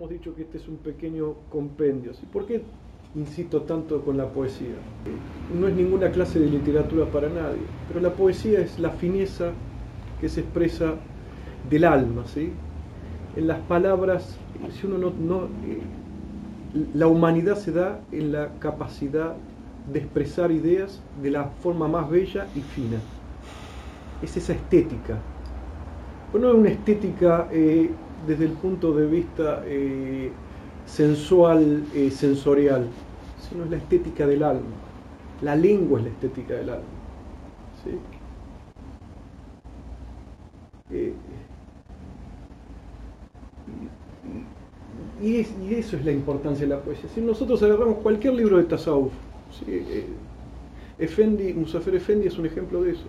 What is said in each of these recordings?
hemos dicho que este es un pequeño compendio. ¿Por qué insisto tanto con la poesía? No es ninguna clase de literatura para nadie, pero la poesía es la fineza que se expresa del alma, ¿sí? En las palabras, si uno no, eh, la humanidad se da en la capacidad de expresar ideas de la forma más bella y fina. Es esa estética. Pero no es una estética eh, desde el punto de vista eh, sensual, eh, sensorial, sino es la estética del alma. La lengua es la estética del alma. y, eso es la importancia de la poesía. Si nosotros agarramos cualquier libro de Tasawuf, ¿sí? Effendi, Musafer Effendi es un ejemplo de eso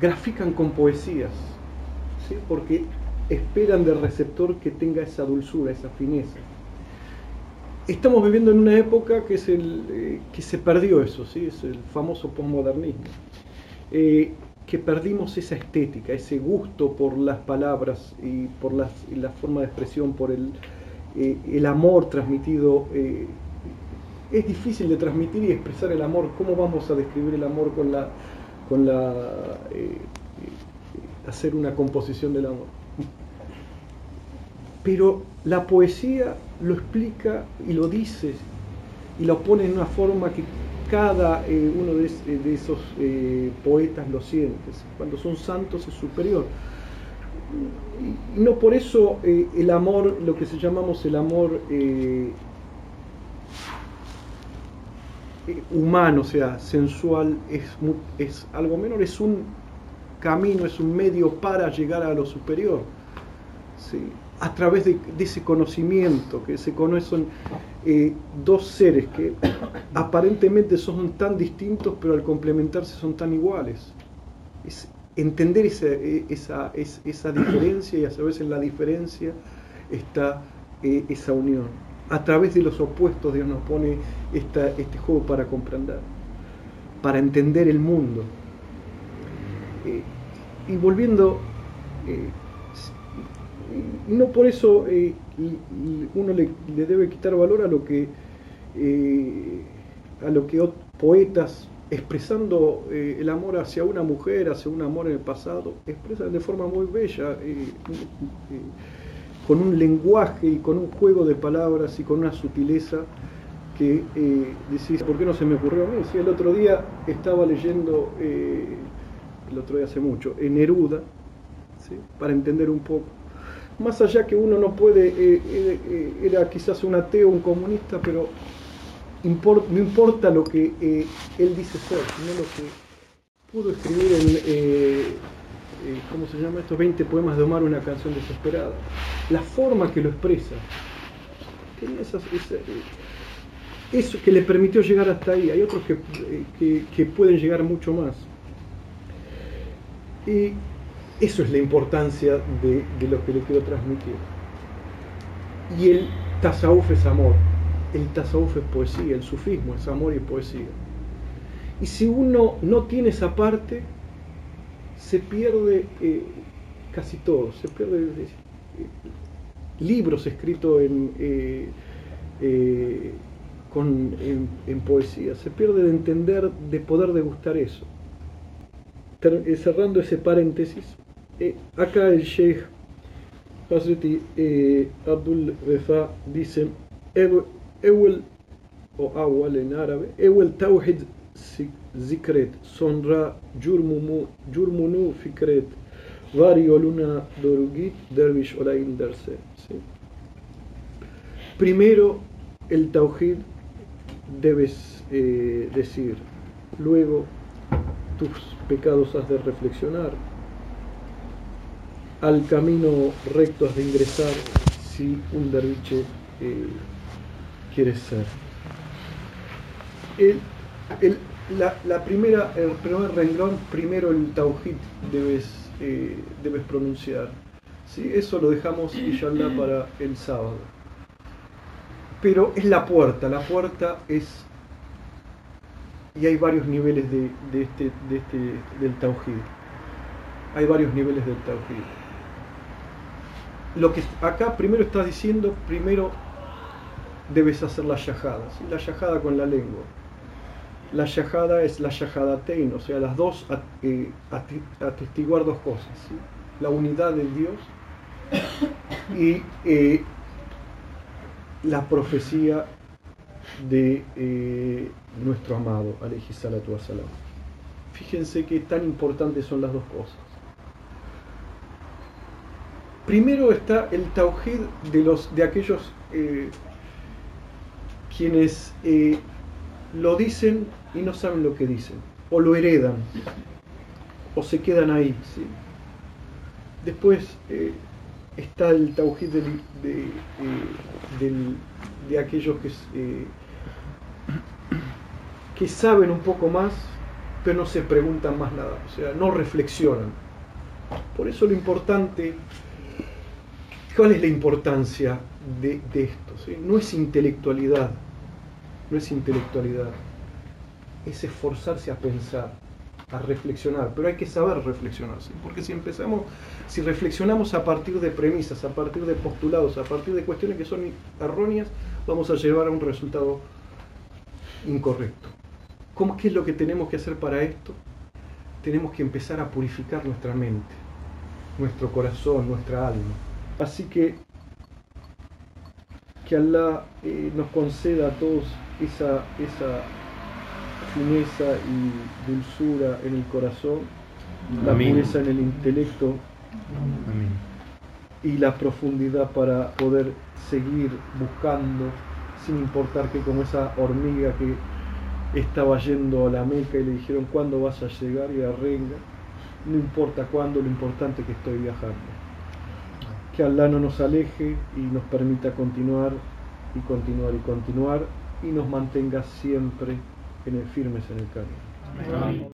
grafican con poesías, porque esperan del receptor que tenga esa dulzura, esa fineza. Estamos viviendo en una época que, es el, eh, que se perdió eso, ¿sí? es el famoso postmodernismo, eh, que perdimos esa estética, ese gusto por las palabras y por la forma de expresión, por el, eh, el amor transmitido. es difícil de transmitir y expresar el amor. ¿Cómo vamos a describir el amor con la con la hacer una composición del amor. Pero la poesía lo explica y lo dice y lo pone en una forma que cada eh, uno de, esos eh, poetas lo siente. Cuando son santos es superior. Y no por eso el amor, lo que se llamamos el amor humano, o sea, sensual, es, es algo menor, es un camino, es un medio para llegar a lo superior. ¿sí? A través de, ese conocimiento, que se conocen eh, dos seres que aparentemente son tan distintos, pero al complementarse son tan iguales. Es entender esa, e, esa, esa diferencia y a veces en la diferencia está eh, esa unión a través de los opuestos Dios nos pone este juego para comprender, para entender el mundo. Eh, y volviendo, eh, no por eso eh, uno le, debe quitar valor a lo que, a lo que poetas expresando el amor hacia una mujer, hacia un amor en el pasado, expresan de forma muy bella con un lenguaje y con un juego de palabras y con una sutileza que eh, decís, ¿por qué no se me ocurrió a mí? Si el otro día estaba leyendo, eh, el otro día hace mucho, en Neruda, para entender un poco. Más allá que uno no puede, eh, eh, era quizás un ateo, un comunista, pero no importa lo que él dice ser, sino lo que pudo escribir en eh, ¿cómo se llama? Estos 20 poemas de Omar, una canción desesperada. La forma que lo expresa. Eh, eso que le permitió llegar hasta ahí. Hay otros que, eh, que, pueden llegar mucho más. Y eso es la importancia de, lo que le quiero transmitir. Y el tasawuf es amor. El tasawuf es poesía. El sufismo es amor y poesía. Y si uno no tiene esa parte, se pierde eh, casi todo, se pierde eh, libros escritos en, eh, con, en, poesía, se pierde de entender, de poder degustar eso. Cerrando ese paréntesis, acá el Sheikh Hazreti Abdul Refa dice, Ewel, o Awal en árabe, Ewel Tawhid zikret, sonra jurmunu fikret, var yoluna doğru derviş olayım derse. Primero el tawhid debes eh, decir, luego tus pecados has de reflexionar, al camino recto has de ingresar si un derviche eh, quieres ser. El, el, la, primera, el primer renglón, primero el Tauhid debes, eh, debes pronunciar. ¿sí? Eso lo dejamos, inshallah, para el sábado. Pero es la puerta, la puerta es. Y hay varios niveles de, este, de este, del Tauhid. Hay varios niveles del Tauhid. lo que acá primero está diciendo, primero debes hacer la yajada, la yajada con la lengua. La yajada es la tein, o sea, las dos, eh, atestiguar dos cosas, la unidad de Dios y eh, la profecía de eh, nuestro amado, alayhi salatu wasalam. Fíjense que tan importantes son las dos cosas. Primero está el tawhid de, de aquellos eh, quienes eh, lo dicen y no saben lo que dicen, o lo heredan, o se quedan ahí. Después está el tawhid de, de, aquellos que que saben un poco más, pero no se preguntan más nada, o sea, no reflexionan. Por eso lo importante, ¿cuál es la importancia de, esto? No es intelectualidad, no es intelectualidad, es esforzarse a pensar, a reflexionar, pero hay que saber reflexionarse, porque si empezamos, si reflexionamos a partir de premisas, a partir de postulados, a partir de cuestiones que son erróneas, vamos a llevar a un resultado incorrecto. ¿Cómo, ¿Qué es lo que tenemos que hacer para esto? Tenemos que empezar a purificar nuestra mente, nuestro corazón, nuestra alma. Así que que Allah eh, nos conceda a todos esa, esa fineza y dulzura en el corazón, la pureza en el intelecto y la profundidad para poder seguir buscando sin importar que como esa hormiga que estaba yendo a la Meca y le dijeron cuándo vas a llegar y arrenga. No importa cuándo, lo importante es que estoy viajando. Que Allah no nos aleje y nos permita continuar y continuar y continuar y nos mantenga siempre en el, firmes en el camino.